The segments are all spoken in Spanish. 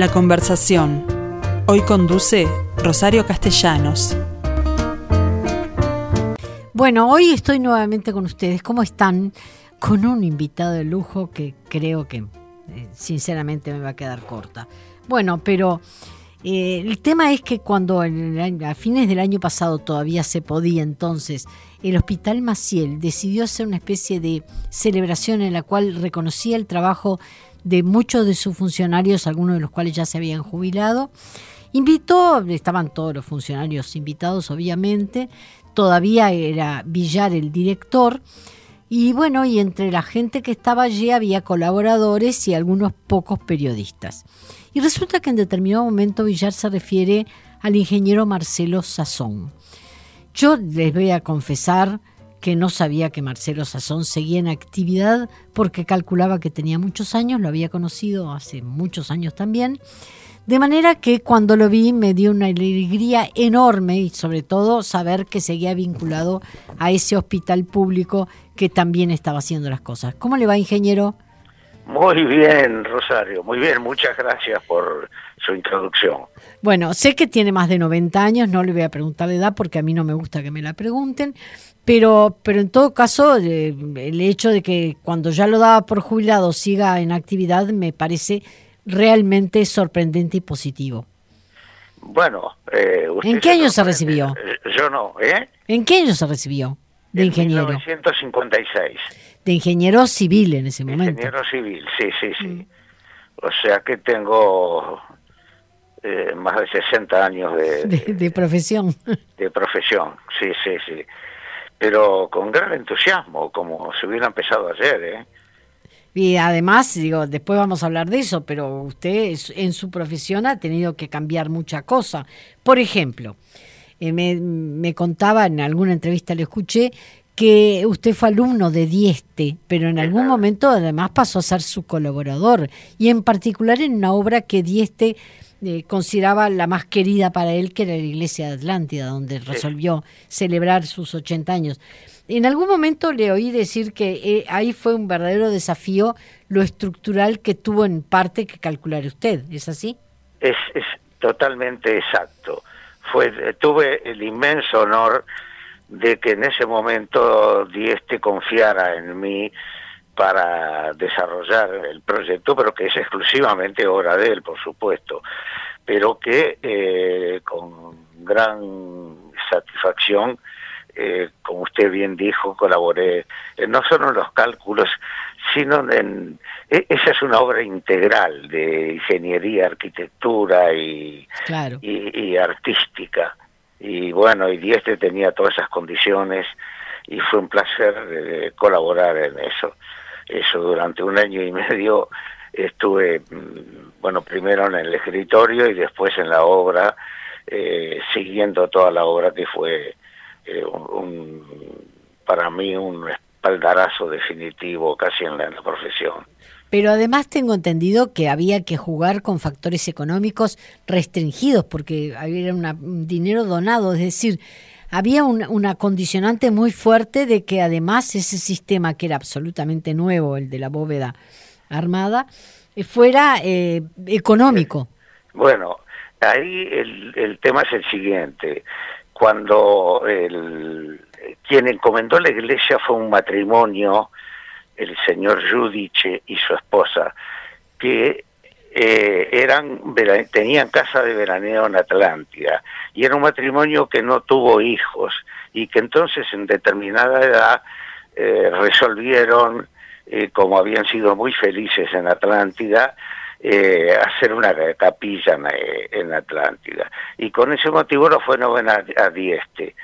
La conversación. Hoy conduce Rosario Castellanos. Bueno, hoy estoy nuevamente con ustedes. ¿Cómo están? Con un invitado de lujo que creo que eh, sinceramente me va a quedar corta. Bueno, pero eh, el tema es que cuando a fines del año pasado todavía se podía entonces, el Hospital Maciel decidió hacer una especie de celebración en la cual reconocía el trabajo de muchos de sus funcionarios, algunos de los cuales ya se habían jubilado. Invitó, estaban todos los funcionarios invitados obviamente, todavía era Villar el director, y bueno, y entre la gente que estaba allí había colaboradores y algunos pocos periodistas. Y resulta que en determinado momento Villar se refiere al ingeniero Marcelo Sazón. Yo les voy a confesar que no sabía que Marcelo Sazón seguía en actividad porque calculaba que tenía muchos años, lo había conocido hace muchos años también. De manera que cuando lo vi me dio una alegría enorme y sobre todo saber que seguía vinculado a ese hospital público que también estaba haciendo las cosas. ¿Cómo le va, ingeniero? Muy bien, Rosario, muy bien, muchas gracias por su introducción. Bueno, sé que tiene más de 90 años, no le voy a preguntar la edad porque a mí no me gusta que me la pregunten, pero, pero en todo caso, eh, el hecho de que cuando ya lo daba por jubilado siga en actividad me parece realmente sorprendente y positivo. Bueno, eh, ¿en qué año se recibió? Eh, yo no, ¿eh? ¿En qué año se recibió de ingeniero? En 1956 de ingeniero civil en ese momento. Ingeniero civil, sí, sí, sí. Mm. O sea que tengo eh, más de 60 años de, de, profesión. De profesión, sí, sí, sí. Pero con gran entusiasmo, como si hubiera empezado ayer, ¿eh? Y además, digo, después vamos a hablar de eso, pero usted en su profesión ha tenido que cambiar mucha cosa. Por ejemplo, eh, me, me, contaba en alguna entrevista, le escuché, que usted fue alumno de Dieste, pero en algún momento además pasó a ser su colaborador, y en particular en una obra que Dieste eh, consideraba la más querida para él, que era la Iglesia de Atlántida, donde resolvió celebrar sus 80 años. En algún momento le oí decir que eh, ahí fue un verdadero desafío lo estructural que tuvo en parte que calcular usted, ¿es así? Es, es totalmente exacto. Fue, tuve el inmenso honor de que en ese momento Dieste confiara en mí para desarrollar el proyecto, pero que es exclusivamente obra de él, por supuesto, pero que eh, con gran satisfacción, eh, como usted bien dijo, colaboré eh, no solo en los cálculos, sino en... E, esa es una obra integral de ingeniería, arquitectura y, y artística y bueno, y Dieste tenía todas esas condiciones y fue un placer eh, colaborar en eso. Eso durante un año y medio estuve, mm, bueno, primero en el escritorio y después en la obra, eh, siguiendo toda la obra que fue eh, un, para mí un espaldarazo definitivo casi en la profesión. Pero además tengo entendido que había que jugar con factores económicos restringidos porque había un dinero donado, es decir, había una condicionante muy fuerte de que además ese sistema que era absolutamente nuevo, el de la bóveda armada, eh, fuera eh, económico. Bueno, ahí el, el tema es el siguiente. Cuando el, quien encomendó la iglesia fue un matrimonio el señor Judice y su esposa, que eh, eran tenían casa de veraneo en Atlántida y era un matrimonio que no tuvo hijos y que entonces en determinada edad eh, resolvieron, eh, como habían sido muy felices en Atlántida, hacer una capilla en, Atlántida. Y con ese motivo lo fueron a, a Dieste.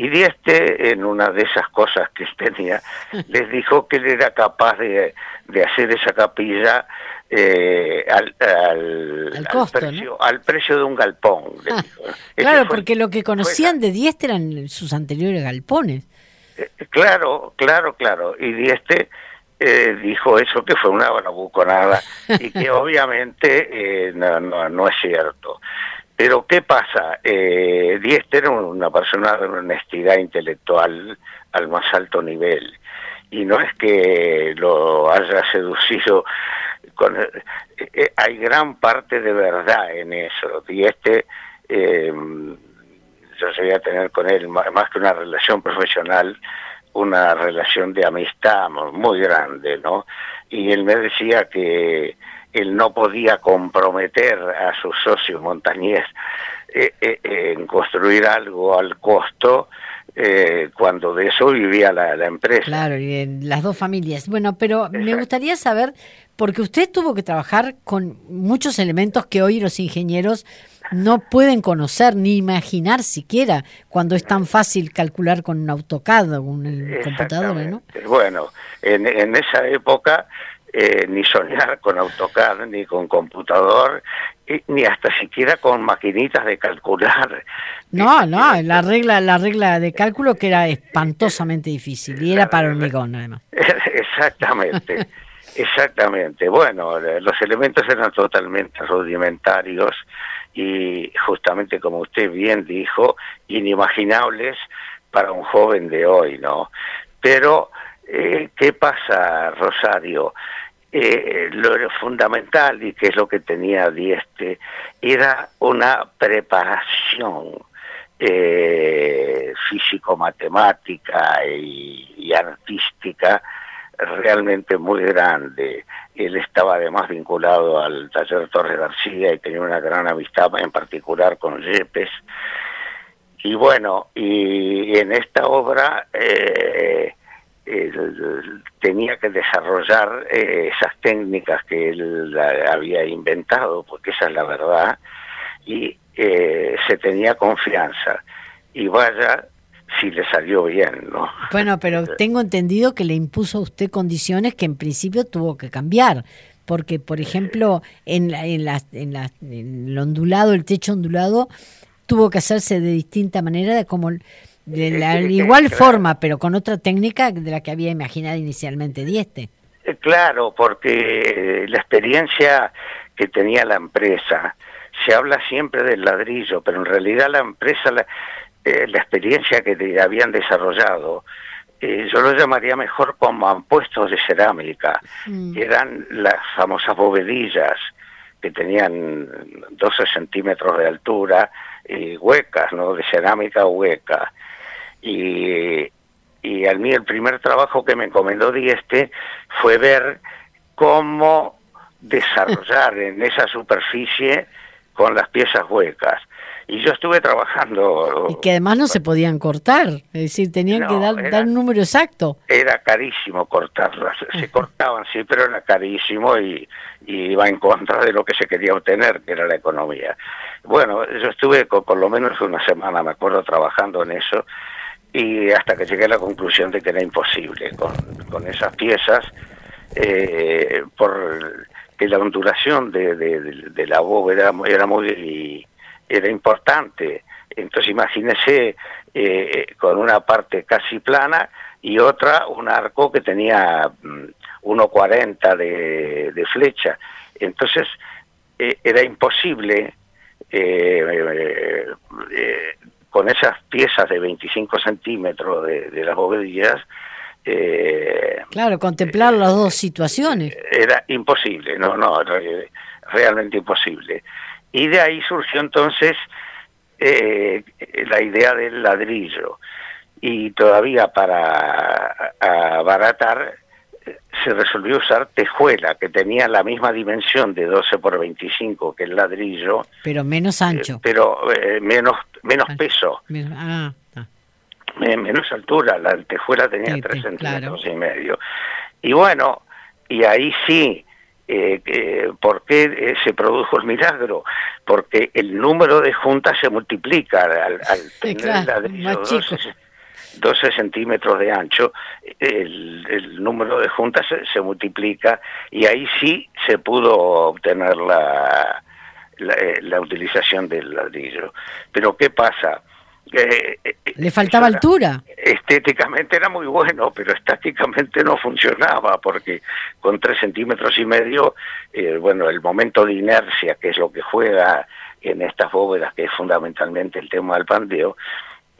Y Dieste, en una de esas cosas que tenía, les dijo que él era capaz de, hacer esa capilla eh, al, al, precio, de un galpón. Ah, claro, porque lo que conocían de Dieste eran sus anteriores galpones. Eh, claro, claro, claro. Y Dieste eh, dijo eso que fue una buconada y que obviamente no, no, no es cierto. Pero ¿qué pasa? Eh, Dieste era una persona de honestidad intelectual al más alto nivel y no es que lo haya seducido con, hay gran parte de verdad en eso. Y este, yo llegué a tener con él más que una relación profesional, una relación de amistad muy grande, ¿no? Y él me decía que él no podía comprometer a su socio montañés eh, eh, en construir algo al costo eh, cuando de eso vivía la, empresa. Claro, y en las dos familias. Bueno, pero me gustaría saber, porque usted tuvo que trabajar con muchos elementos que hoy los ingenieros no pueden conocer ni imaginar siquiera cuando es tan fácil calcular con un AutoCAD o un computadora, ¿no? Bueno, en, en esa época eh, ni soñar con AutoCAD, ni con computador, ni hasta siquiera con maquinitas de calcular. No, no, la regla, la regla de cálculo que era espantosamente difícil y era para hormigón además. Exactamente. Exactamente. Bueno, los elementos eran totalmente rudimentarios y justamente como usted bien dijo, inimaginables para un joven de hoy, ¿no? Pero, eh, ¿qué pasa, Rosario? Eh, lo fundamental y que es lo que tenía Dieste era una preparación eh, físico-matemática y, artística realmente muy grande. Él estaba además vinculado al taller Torres García y tenía una gran amistad en particular con Yepes. Y bueno, y en esta obra eh, tenía que desarrollar eh, esas técnicas que él había inventado, porque esa es la verdad, y eh, se tenía confianza. Y vaya si le salió bien, ¿no? Bueno, pero tengo entendido que le impuso a usted condiciones que en principio tuvo que cambiar, porque, por ejemplo, en, en, la, en, la, en el ondulado, el techo ondulado, tuvo que hacerse de distinta manera de como de la igual forma, pero con otra técnica de la que había imaginado inicialmente Dieste. Eh, claro, porque la experiencia que tenía la empresa, se habla siempre del ladrillo, pero en realidad la empresa, la, eh, experiencia que habían desarrollado, eh, yo lo llamaría mejor como ampuestos de cerámica, mm. que eran las famosas bovedillas, que tenían 12 centímetros de altura, y huecas, ¿no? De cerámica hueca. Y, y a mí el primer trabajo que me encomendó Dieste fue ver cómo desarrollar en esa superficie con las piezas huecas. Y yo estuve trabajando... Y que además no se podían cortar, es decir, tenían que dar, dar, un número exacto. Era carísimo cortarlas, se cortaban, sí, pero era carísimo y, y, iba en contra de lo que se quería obtener, que era la economía. Bueno, yo estuve con, por lo menos una semana, me acuerdo, trabajando en eso, y hasta que llegué a la conclusión de que era imposible con, con esas piezas, eh, por que la ondulación de, de, la bóveda era muy era importante. Entonces imagínese eh, con una parte casi plana y otra un arco que tenía 1,40 mm, de, de flecha. Entonces eh, era imposible eh, con esas piezas de 25 centímetros de, las bovedillas, eh, claro, contemplar las dos situaciones. Era imposible, no, no, realmente imposible. Y de ahí surgió entonces eh, la idea del ladrillo. Y todavía para abaratar se resolvió usar tejuela, que tenía la misma dimensión de 12 por 25 que el ladrillo. Pero menos ancho. Eh, pero eh, menos, menos peso. Ah, menos altura. La tejuela tenía 3 centímetros y medio. Y bueno, y ahí sí, eh, ¿por qué se produjo el milagro? Porque el número de juntas se multiplica al, al ladrillo. 12 centímetros de ancho, el, número de juntas se, multiplica y ahí sí se pudo obtener la, la, utilización del ladrillo. Pero ¿qué pasa? Eh, Le faltaba altura. Estéticamente era muy bueno, pero estáticamente no funcionaba porque con tres centímetros y medio, eh, bueno, el momento de inercia, que es lo que juega en estas bóvedas, que es fundamentalmente el tema del pandeo,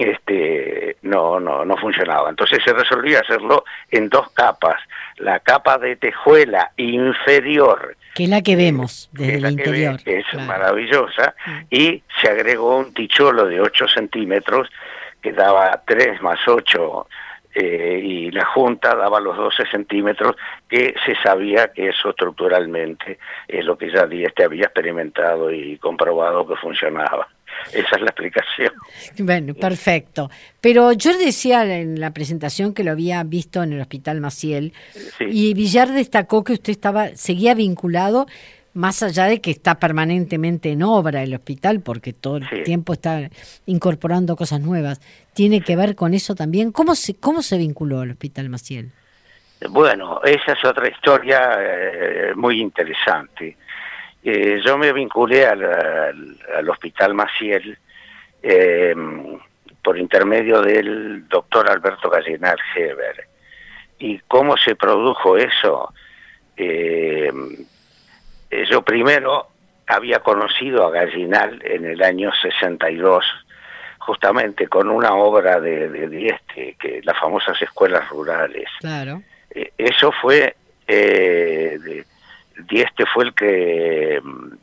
este, no, no, no funcionaba. Entonces se resolvió hacerlo en dos capas. La capa de tejuela inferior, Que es la que vemos desde que el la que interior. ve, que es claro. maravillosa, Mm. y se agregó un ticholo de 8 centímetros que daba 3 más 8 eh, y la Junta daba los 12 centímetros que se sabía que eso estructuralmente es lo que ya Dieste había experimentado y comprobado que funcionaba. Esa es la explicación. Bueno, perfecto. Pero yo decía en la presentación que lo había visto en el Hospital Maciel Sí. y Villar destacó que usted estaba seguía vinculado más allá de que está permanentemente en obra el hospital porque todo el Sí. tiempo está incorporando cosas nuevas. Tiene que ver con eso también. ¿Cómo se cómo se vinculó al Hospital Maciel? Bueno, esa es otra historia eh, muy interesante. Eh, yo me vinculé al, al- al Hospital Maciel eh, por intermedio del doctor Alberto Gallinal Heber. ¿Y cómo se produjo eso? Eh, eh, yo primero había conocido a Gallinal en el año 62, justamente con una obra de, de Dieste, que las famosas escuelas rurales. Claro. Eh, eso fue, eh, de- Dieste fue el que mm,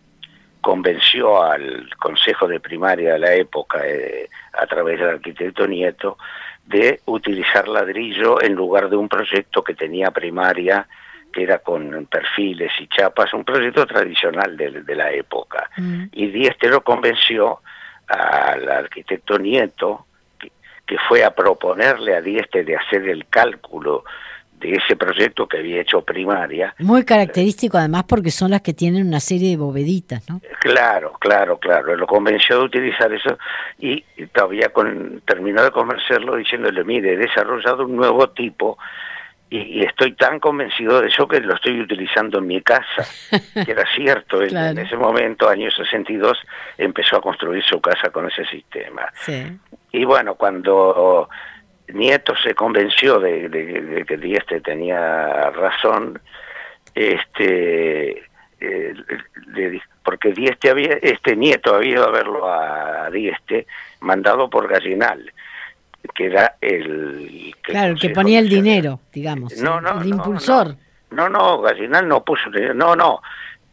convenció al Consejo de Primaria de la época, eh, a través del arquitecto Nieto, de utilizar ladrillo en lugar de un proyecto que tenía primaria, que era con perfiles y chapas, un proyecto tradicional de, de la época. Mm. Y Dieste lo convenció al arquitecto Nieto, que, que fue a proponerle a Dieste de hacer el cálculo de ese proyecto que había hecho primaria. Muy característico además porque son las que tienen una serie de boveditas, ¿no? Claro, claro, claro. Lo convenció de utilizar eso y todavía con, terminó de convencerlo diciéndole, mire, he desarrollado un nuevo tipo y, y estoy tan convencido de eso que lo estoy utilizando en mi casa. que era cierto, Claro. en ese momento, año 62, empezó a construir su casa con ese sistema. Sí. Y bueno, cuando Nieto se convenció de, de- de que Dieste tenía razón, este, eh, porque Dieste había, este Nieto había ido a verlo a Dieste, mandado por Gallinal, que era el que Claro, el que ponía el dinero, digamos. No, no, el no, impulsor. No, no, Gallinal no puso, no, no,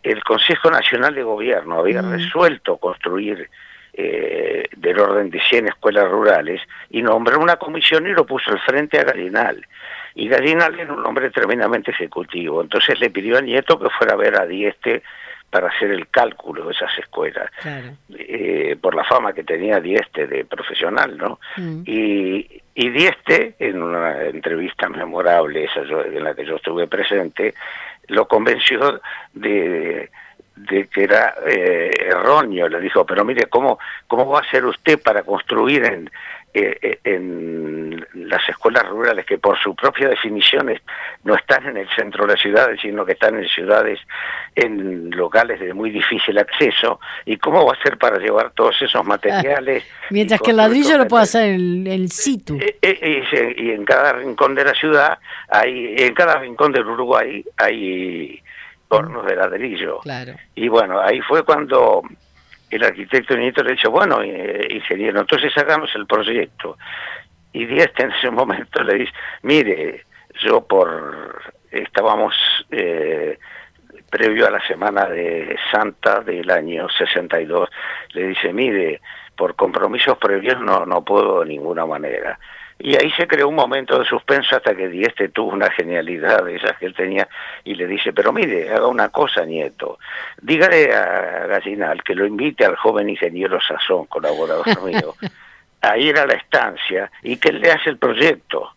el Consejo Nacional de Gobierno había Mm. resuelto construir eh, del orden de 100 escuelas rurales y nombró una comisión y lo puso al frente a Gallinal. Y Gallinal era un hombre tremendamente ejecutivo, entonces le pidió a Nieto que fuera a ver a Dieste para hacer el cálculo de esas escuelas, Claro. eh, por la fama que tenía Dieste de profesional, ¿no? Mm. Y, y Dieste, en una entrevista memorable, esa yo- en la que yo estuve presente, lo convenció de, de que era eh, erróneo. Le dijo, pero mire, ¿cómo, ¿cómo va a ser usted para construir en, eh, eh, en las escuelas rurales que por su propia definición no están en el centro de las ciudades, sino que están en ciudades, en locales de muy difícil acceso? ¿Y cómo va a ser para llevar todos esos materiales? Mientras que el ladrillo lo puede cosas? hacer el, el situ. Eh, eh, y en cada rincón de la ciudad hay en cada rincón del Uruguay hay hornos de ladrillo. Claro. y bueno ahí fue cuando el arquitecto Nieto le dijo bueno eh, ingeniero entonces hagamos el proyecto y Dieste en ese momento le dice mire yo por estábamos eh, previo a la semana de Santa del año 62 le dice mire por compromisos previos no no puedo de ninguna manera y ahí se creó un momento de suspenso hasta que Dieste tuvo una genialidad de esas que él tenía y le dice, pero mire, haga una cosa, nieto, dígale a Gallinal que lo invite al joven ingeniero Sazón, colaborador mío, a ir a la estancia y que él le hace el proyecto,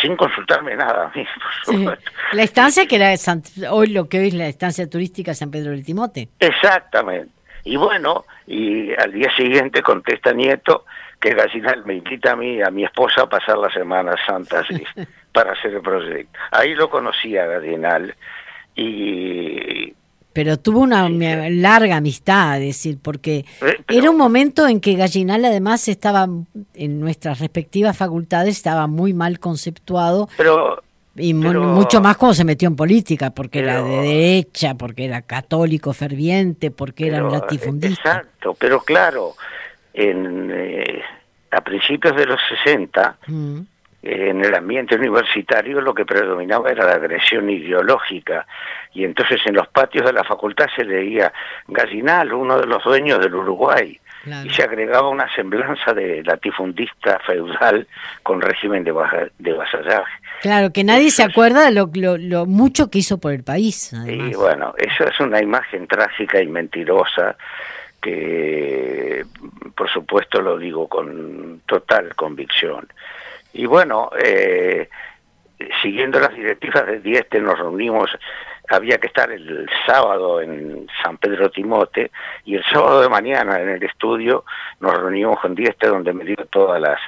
sin consultarme nada a mí, por Sí. supuesto. La estancia que era San- hoy lo que hoy es la estancia turística San Pedro del Timote. Exactamente. Y bueno, y al día siguiente contesta Nieto que Gallinal me invita a mí, a mi esposa, a pasar la Semana Santa para hacer el proyecto. Ahí lo conocí a Gallinal y... Pero tuvo una Sí, larga amistad, es decir, porque eh, pero- era un momento en que Gallinal además estaba en nuestras respectivas facultades, estaba muy mal conceptuado Pero y Pero- mucho más cuando se metió en política, porque era de derecha, porque era católico ferviente, porque era un latifundista. Exacto, pero claro, en, eh, a principios de los 60, Mm, en el ambiente universitario lo que predominaba era la agresión ideológica y entonces en los patios de la facultad se leía Gallinal, uno de los dueños del Uruguay, y se agregaba una semblanza de latifundista feudal con régimen de, de vasallaje. Claro, que nadie se acuerda de lo, lo, mucho que hizo por el país. Y bueno, eso es una imagen trágica y mentirosa que por supuesto lo digo con total convicción. Y bueno, eh, siguiendo las directivas de Dieste nos reunimos, había que estar el sábado en San Pedro Timote y el sábado de mañana en el estudio nos reunimos con Dieste donde me dio todas las,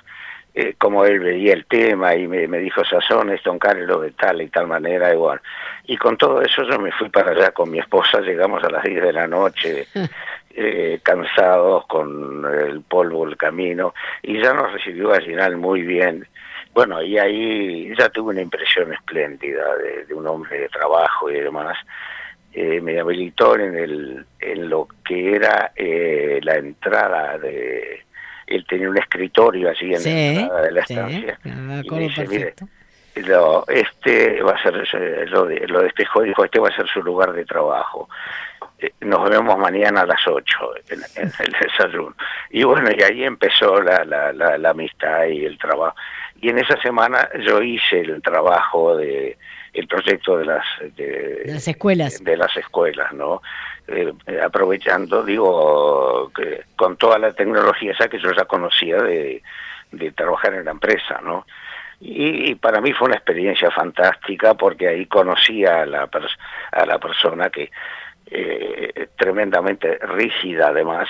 eh, como él veía el tema y me, dijo Sazón, esto Don Carlos de tal y tal manera igual. Y con todo eso yo me fui para allá con mi esposa, llegamos a las 10 de la noche. Eh, cansados con el polvo, el camino, y ya nos recibió Gallinal muy bien, bueno, y ahí ya tuve una impresión espléndida de, un hombre de trabajo y demás. Eh, me habilitó en, el, en lo que era eh, la entrada de... Él tenía un escritorio allí en la entrada de la estancia. y dice, mire, lo, este va a ser, lo, lo despejó y dijo, este va a ser su lugar de trabajo. Eh, nos vemos mañana a las 8 en, el desayuno. Y bueno, y ahí empezó la, la, la amistad y el trabajo. Y en esa semana yo hice el trabajo de el proyecto de las de, las escuelas. de, las escuelas no eh, aprovechando digo que con toda la tecnología esa que yo ya conocía de, de trabajar en la empresa no y, para mí fue una experiencia fantástica porque ahí conocí a la a la persona que eh, tremendamente rígida además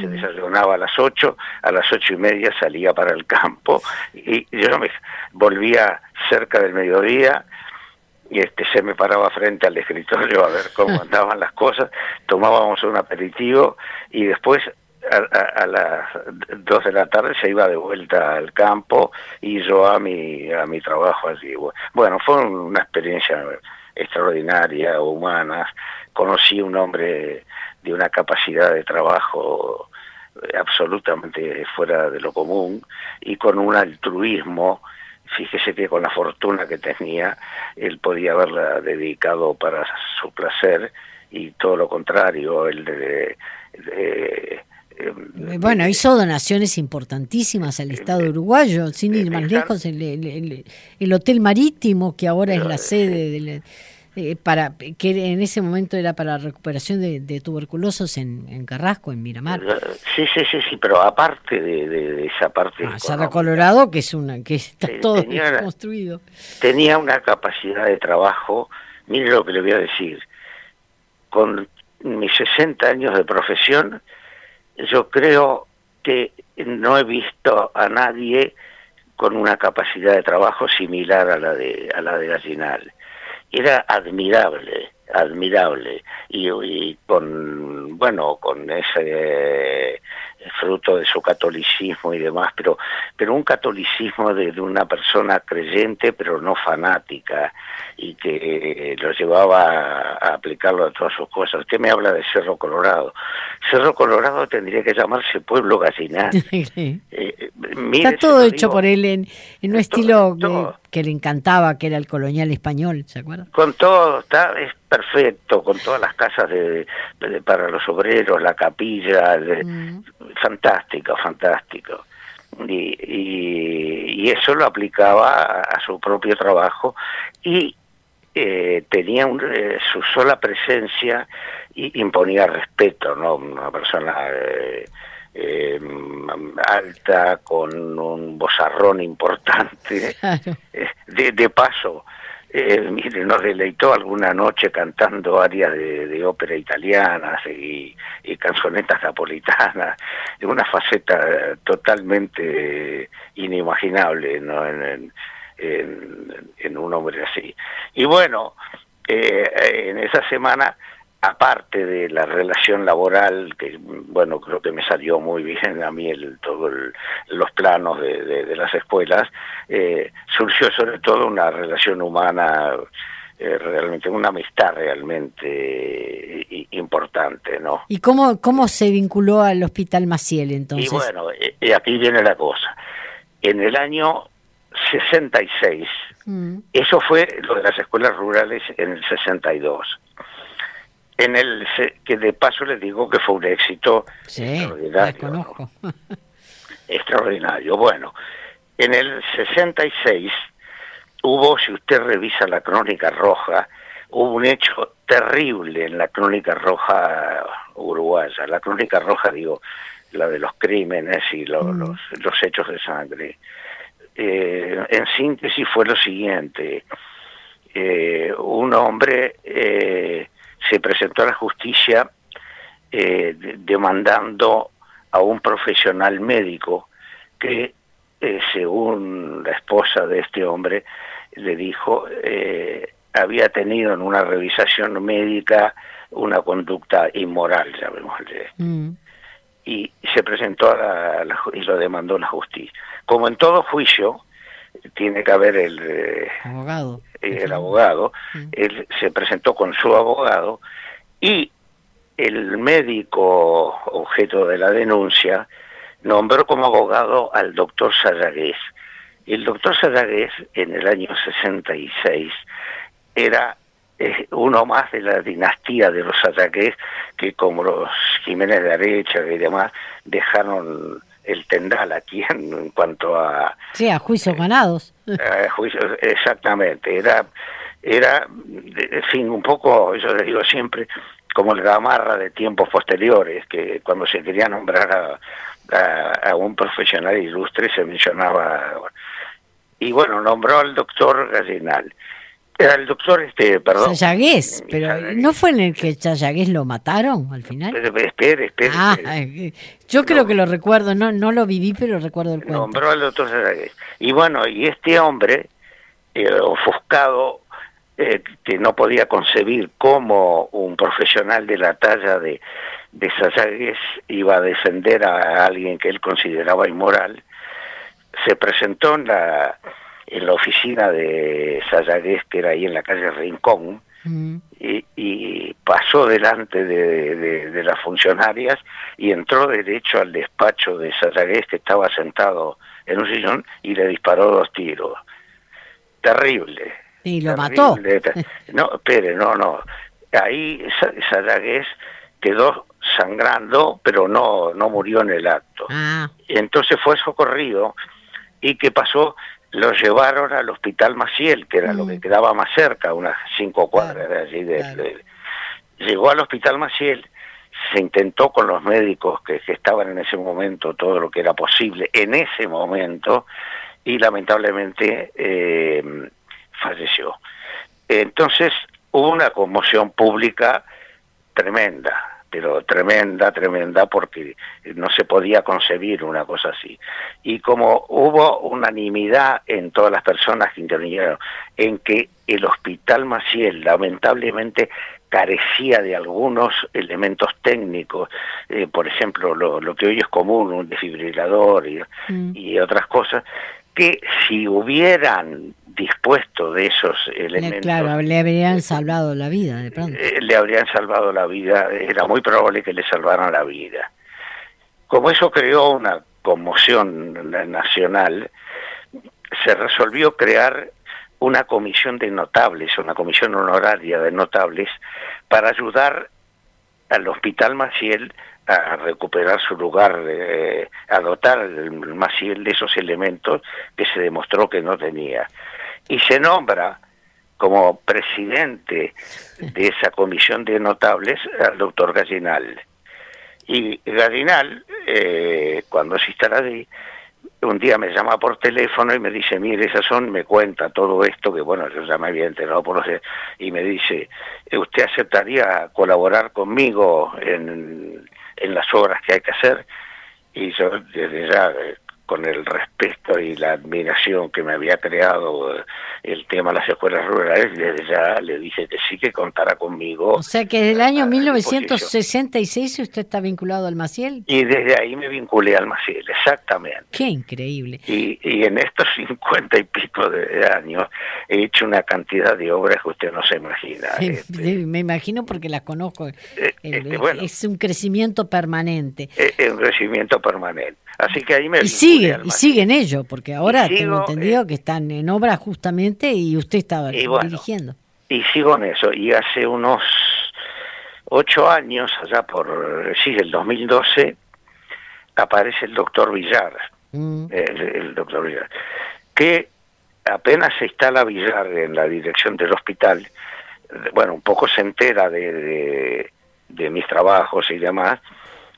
se desayunaba a las ocho, a las ocho y media salía para el campo y yo me volvía cerca del mediodía y este se me paraba frente al escritorio a ver cómo andaban las cosas, tomábamos un aperitivo y después a, las dos de la tarde se iba de vuelta al campo y yo a mi a mi trabajo allí. Bueno, fue una experiencia extraordinaria, humana. Conocí un hombre de una capacidad de trabajo eh, absolutamente fuera de lo común y con un altruismo fíjese que con la fortuna que tenía él podía haberla dedicado para su placer y todo lo contrario el de, bueno, hizo donaciones importantísimas al Estado uruguayo, sin ir más lejos, el, el, Hotel Marítimo, que ahora es la sede del, eh, para que en ese momento era para recuperación de, tuberculosos en, Carrasco, en Miramar. Sí, sí, sí, sí, pero aparte de, esa parte... Ah, Cerro Colorado, que es una que está todo construido. Tenía una capacidad de trabajo, mire lo que le voy a decir, con mis 60 años de profesión, yo creo que no he visto a nadie con una capacidad de trabajo similar a la de a la de Gallinal era admirable, admirable, y, con, bueno, con ese fruto de su catolicismo y demás, pero, pero un catolicismo de, una persona creyente pero no fanática y que lo llevaba a, aplicarlo a todas sus cosas. Usted me habla de Cerro Colorado. Cerro Colorado tendría que llamarse Pueblo Gallinal. Eh, Está todo hecho por él en, un estilo que, le encantaba, que era el colonial español, ¿se acuerda? Con todo, está, es perfecto, con todas las casas de, para los obreros, la capilla, de, mm fantástico, fantástico. Y, y, eso lo aplicaba a, su propio trabajo y eh, tenía eh, su sola presencia y imponía respeto, ¿no? Una persona eh, alta, con un bozarrón importante, de, de paso eh, mire, nos deleitó alguna noche cantando arias de, ópera italianas y, canzonetas napolitanas, una faceta totalmente inimaginable ¿no? en, en, un hombre así. Y bueno, eh, en esa semana aparte de la relación laboral, que bueno, creo que me salió muy bien a mí el, todos los planos de, las escuelas, eh, surgió sobre todo una relación humana, eh, realmente, una amistad realmente importante, ¿no? ¿Y cómo, cómo se vinculó al Hospital Maciel entonces? Y bueno, y aquí viene la cosa. En el año 66. Mm. Eso fue lo de las escuelas rurales en el 62. En el que de paso les digo que fue un éxito Sí, extraordinario. extraordinario. Bueno, en el 66 hubo, si usted revisa la crónica roja, hubo un hecho terrible en la crónica roja uruguaya. La crónica roja, digo, la de los crímenes y lo- Mm. los, los hechos de sangre. Eh, en síntesis fue lo siguiente. Eh, un hombre eh, se presentó a la justicia eh, de- demandando a un profesional médico que, eh, según la esposa de este hombre, le dijo, eh, había tenido en una revisación médica una conducta inmoral, llamémosle Mm. y se presentó a la, a la ju- y lo demandó la justicia. Como en todo juicio, tiene que haber el, eh, el abogado, él se presentó con su abogado y el médico objeto de la denuncia nombró como abogado al doctor Sayagués. El doctor Sayagués en el año 66 era eh, uno más de la dinastía de los Sayagués que como los Jiménez de Arecha y demás dejaron el tendal aquí en, en cuanto a Sí, a juicios ganados. eh, juicios, exactamente, era, era, en fin, un poco, yo le digo siempre, como el gamarra de tiempos posteriores, que cuando se quería nombrar a, a- a un profesional ilustre se mencionaba, y bueno, nombró al doctor Gallinal. Era el doctor, este, perdón. Sayagués, pero Sayagués. ¿no fue en el que Sayagués lo mataron al final? Espere, espere, espere, Ah, espere. eh, yo creo No. que lo recuerdo, no no lo viví, pero recuerdo el cuento. nombró al doctor Sayagués. Y bueno, y este hombre, eh, ofuscado, eh, que no podía concebir cómo un profesional de la talla de, de Sayagués iba a defender a alguien que él consideraba inmoral, se presentó en la, en la oficina de Sayagués, que era ahí en la calle Rincón, Mm. y, y pasó delante de, de- de las funcionarias y entró derecho al despacho de Sayagués que estaba sentado en un sillón y le disparó dos tiros. Terrible. Y lo mató. terrible, No, espere, no, no. Ahí Sa- Sayagués quedó sangrando, pero no, no murió en el acto. Ah, Entonces fue socorrido y ¿qué pasó? Lo llevaron al hospital Maciel, que era lo Mm. que quedaba más cerca, unas cinco cuadras Claro, de allí. de- claro. de- llegó al hospital Maciel, se intentó con los médicos que, que estaban en ese momento todo lo que era posible en ese momento y lamentablemente eh, falleció. Entonces hubo una conmoción pública tremenda, pero tremenda, tremenda, porque no se podía concebir una cosa así. Y como hubo unanimidad en todas las personas que intervinieron en que el Hospital Maciel lamentablemente carecía de algunos elementos técnicos, eh, por ejemplo, lo, lo que hoy es común, un desfibrilador y, Mm. y otras cosas, que si hubieran dispuesto de esos le- elementos claro, le habrían salvado la vida de pronto. eh, le habrían salvado la vida, era muy probable que le salvaran la vida. Como eso creó una conmoción na- nacional, se resolvió crear una comisión de notables, una comisión honoraria de notables, para ayudar al Hospital Maciel a recuperar su lugar, eh, a dotar el Maciel de esos elementos que se demostró que no tenía. Y se nombra como presidente de esa comisión de notables al doctor Gallinal. Y Gallinal, eh, cuando se instala ahí, un día me llama por teléfono y me dice, mire, esas son, me cuenta todo esto, que bueno, yo ya me había enterado por los... Y me dice, ¿usted aceptaría colaborar conmigo en, en las obras que hay que hacer? Y yo desde ya, eh, con el respeto y la admiración que me había creado eh, el tema de las escuelas rurales, desde ya le dije que sí, que contara conmigo. O sea que desde el año a disposición. 1966 usted está vinculado al Maciel. Y desde ahí me vinculé al Maciel, exactamente. Qué increíble. Y, y en estos cincuenta y pico de años he hecho una cantidad de obras que usted no se imagina. Sí, Este, me imagino porque las conozco. eh, El- este, bueno, Es un crecimiento permanente. es es un crecimiento permanente. Así que ahí me y sigue, y sigue en ello, porque ahora tengo entendido eh, que están en obra justamente y usted estaba dirigiendo. Y sigo en eso, y hace unos ocho años, allá por, sí, el 2012, aparece el doctor Villar, mm. el, doctor Villar, que apenas se instala Villar en la dirección del hospital, bueno, un poco se entera de, de, mis trabajos y demás,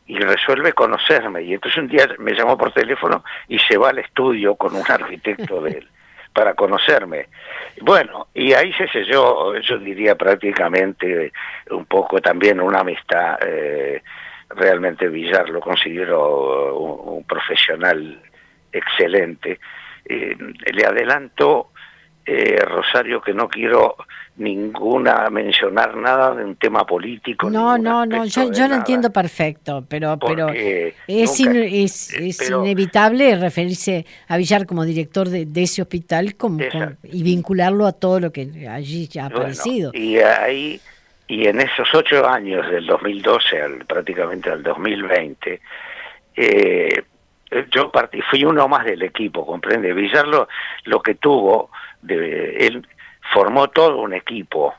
y resuelve conocerme. Y entonces un día me llamó por teléfono y se va al estudio con un arquitecto de él para conocerme. Bueno, y ahí se selló, yo diría prácticamente un poco también una amistad. Eh, realmente Villar lo considero un, profesional excelente. Eh, le adelanto, eh, Rosario, que no quiero ninguna mencionar nada de un tema político. No, no, no, yo, yo lo entiendo perfecto, pero pero es, es, es inevitable referirse a Villar como director de, ese hospital y vincularlo a todo lo que allí ya ha aparecido. Y ahí y en esos ocho años del 2012 al prácticamente al 2020 eh, yo partí, fui uno más del equipo, comprende. Villar lo, lo que tuvo de él formó todo un equipo.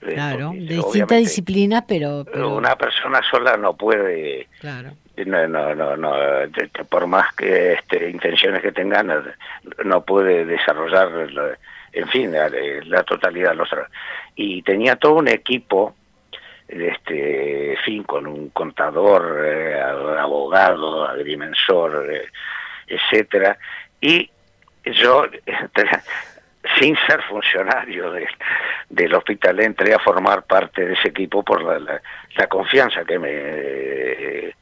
Claro, de distintas disciplinas, pero, Una persona sola no puede... Claro. No, no, no, por más que este, intenciones que tengan, no puede desarrollar, en fin, la, totalidad de los... Y tenía todo un equipo este fin con un contador eh, abogado agrimensor eh, etcétera y yo sin ser funcionario del hospital, entré a formar parte de ese equipo por la, confianza que me,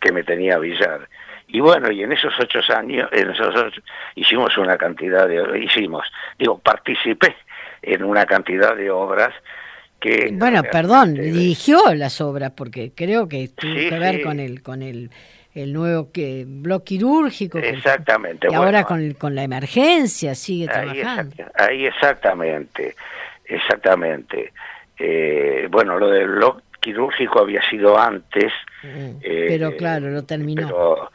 que me tenía Villar. Y bueno, y en esos ocho años, esos hicimos una cantidad de, hicimos, digo, participé en una cantidad de obras que... Bueno, perdón, dirigió las obras, porque creo que tuvo que ver con el, con el el nuevo que bloque quirúrgico. Exactamente. y ahora con, con la emergencia sigue trabajando. ahí exactamente, exactamente. Eh, bueno, lo del bloque quirúrgico había sido antes. Mm, pero eh, claro, lo terminó. Pero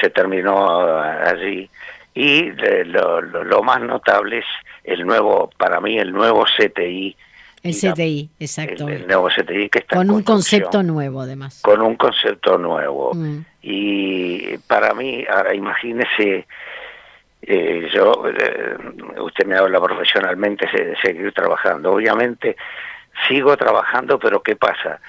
se terminó allí. Y lo, lo, lo, más notable es el nuevo, para mí, el nuevo CTI el CTI, exacto. El, nuevo CTI que está Con un concepto nuevo, además. Con un concepto nuevo. Mm. Y para mí, ahora imagínese, eh, yo, eh, usted me habla profesionalmente de seguir trabajando. Obviamente, sigo trabajando, pero ¿qué pasa?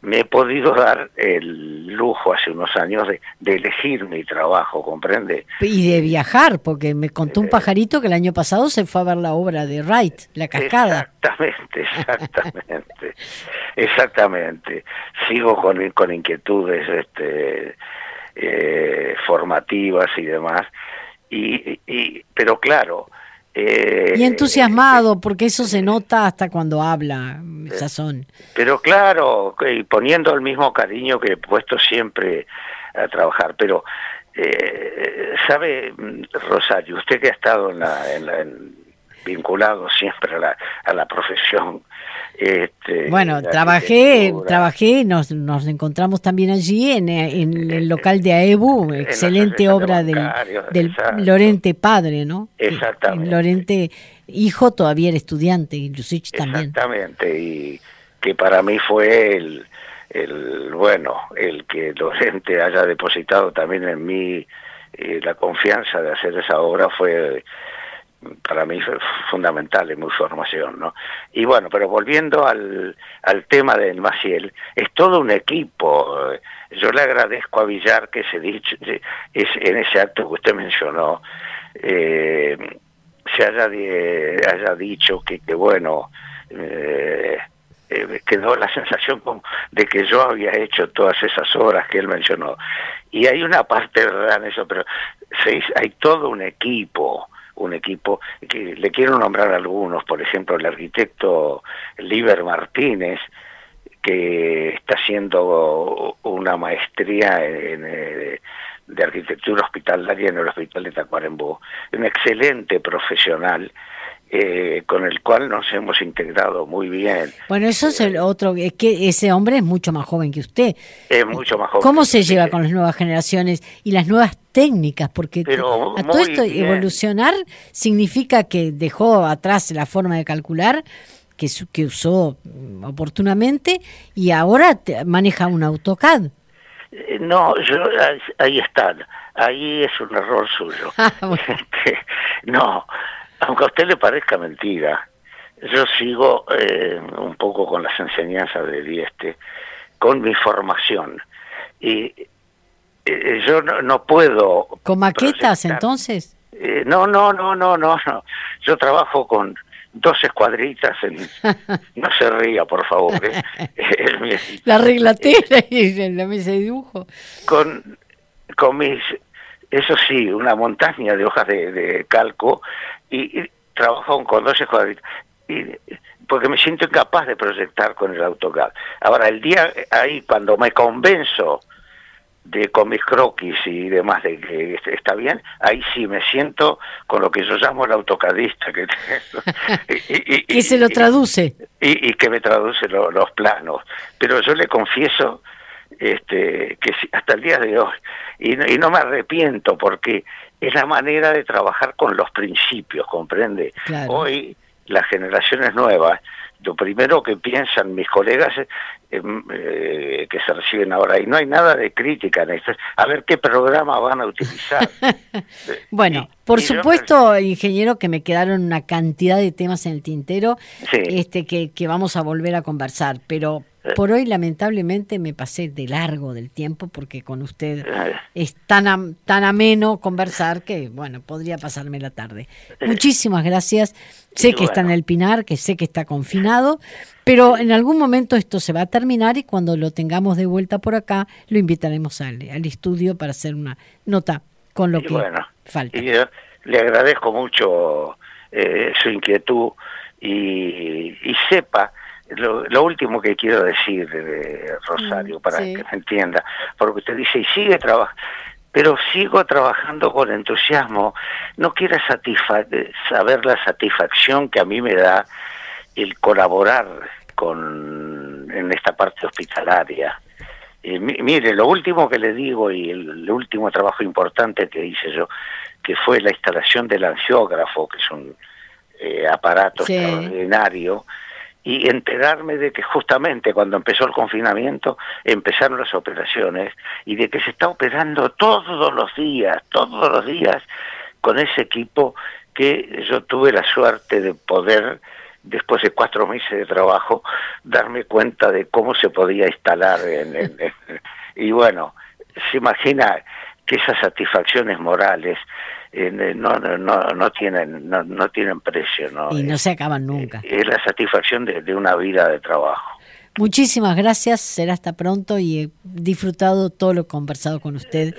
Me he podido dar el lujo hace unos años de, elegir mi trabajo, ¿comprende? Y de viajar, porque me contó un eh, pajarito que el año pasado se fue a ver la obra de Wright, La Cascada. Exactamente, exactamente, exactamente. Sigo con, con inquietudes este, eh, formativas y demás, y, y pero claro, eh, y entusiasmado, porque eso se nota hasta cuando habla, Sazón. Pero claro, y poniendo el mismo cariño que he puesto siempre a trabajar. Pero, eh, ¿sabe, Rosario, usted que ha estado en la, en vinculado siempre a la, a la profesión este, bueno, trabajé, trabajé, nos, nos encontramos también allí en, en el local de AEBU, excelente obra del, del Lorente padre, ¿no? Exactamente. Lorente hijo todavía era estudiante, y Lucich también. Exactamente, y que para mí fue el, el bueno, el que Lorente haya depositado también en mí eh, la confianza de hacer esa obra fue para mí fue fundamental en mi formación, ¿no? Y bueno, pero volviendo al, al tema del Maciel, es todo un equipo. Yo le agradezco a Villar que se dicho, es, en ese acto que usted mencionó, eh, se haya, haya dicho que, que bueno, eh, eh, quedó la sensación de que yo había hecho todas esas obras que él mencionó. Y hay una parte verdad en eso, pero se, hay todo un equipo un equipo que le quiero nombrar algunos, por ejemplo el arquitecto Liber Martínez, que está haciendo una maestría en, eh, de arquitectura hospitalaria en el Hospital de Tacuarembó, un excelente profesional eh, con el cual nos hemos integrado muy bien. Bueno, eso es el otro, es que ese hombre es mucho más joven que usted. Es mucho más joven. ¿Cómo se lleva con las nuevas generaciones y las nuevas técnicas? Porque Pero a todo esto bien. evolucionar significa que dejó atrás la forma de calcular que, su- que usó mm, oportunamente y ahora te- maneja un AutoCAD. Eh, No, yo, ahí- ahí está. Ahí es un error suyo. Ah, bueno. Este, no, aunque a usted le parezca mentira, yo sigo eh, un poco con las enseñanzas de Dieste, con mi formación. Y eh, yo no, no puedo... ¿Con maquetas proyectar- entonces? Eh, no, no, no, no, no, no. Yo trabajo con dos escuadritas en... No se ría, por favor. ¿eh? La reglatera y la mesa de dibujo. con, con mis, eso sí, una montaña de hojas de, de calco y, y trabajo con dos escuadritas. Y, porque me siento incapaz de proyectar con el AutoCAD. Ahora, el día ahí, cuando me convenzo de con mis croquis y demás de que est- está bien, ahí sí me siento con lo que yo llamo el autocadista que, y- y- y- Que se lo traduce. y, y que me traduce lo- los planos. Pero yo le confieso este, que hasta el día de hoy, y no, y no me arrepiento porque es la manera de trabajar con los principios, ¿comprende? Claro. Hoy las generaciones nuevas, lo primero que piensan mis colegas eh, em, eh, que se reciben ahora, y no hay nada de crítica en esto, es a ver qué programa van a utilizar. Bueno, Y- por y supuesto, ingeniero, que me quedaron una cantidad de temas en el tintero Sí. este, que, que vamos a volver a conversar, pero. Por hoy lamentablemente me pasé de largo del tiempo porque con usted Eh. es tan, am- tan ameno conversar que, bueno, podría pasarme la tarde. Muchísimas gracias. Sé que está en el Pinar, que sé que está confinado, pero en algún momento esto se va a terminar y cuando lo tengamos de vuelta por acá, lo invitaremos al, al estudio para hacer una nota con lo Y que bueno, falta. Y le agradezco mucho eh, su inquietud y, y sepa lo, lo último que quiero decir, eh, Rosario, Mm, para sí. que me entienda, porque usted dice, y sigue trabajando, pero sigo trabajando con entusiasmo. No quiero satisfa saber la satisfacción que a mí me da el colaborar con en esta parte hospitalaria. Eh, mi- mire, lo último que le digo y el, el último trabajo importante que hice yo, que fue la instalación del angiógrafo, que es un eh, aparato Sí. extraordinario, y enterarme de que justamente cuando empezó el confinamiento empezaron las operaciones y de que se está operando todos los días, todos los días con ese equipo que yo tuve la suerte de poder después de cuatro meses de trabajo, darme cuenta de cómo se podía instalar. En, en- y bueno, se imagina que esas satisfacciones morales eh, no, no, no, tienen no, no tienen precio. ¿no? Y no se acaban nunca. Es la satisfacción de, de una vida de trabajo. Muchísimas gracias, será hasta pronto y he disfrutado todo lo conversado con usted.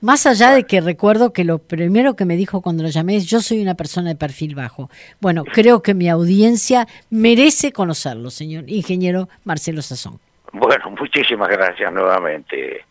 Más allá de que recuerdo que lo primero que me dijo cuando lo llamé es yo soy una persona de perfil bajo. Bueno, creo que mi audiencia merece conocerlo, señor ingeniero Marcelo Sazón. Bueno, muchísimas gracias nuevamente.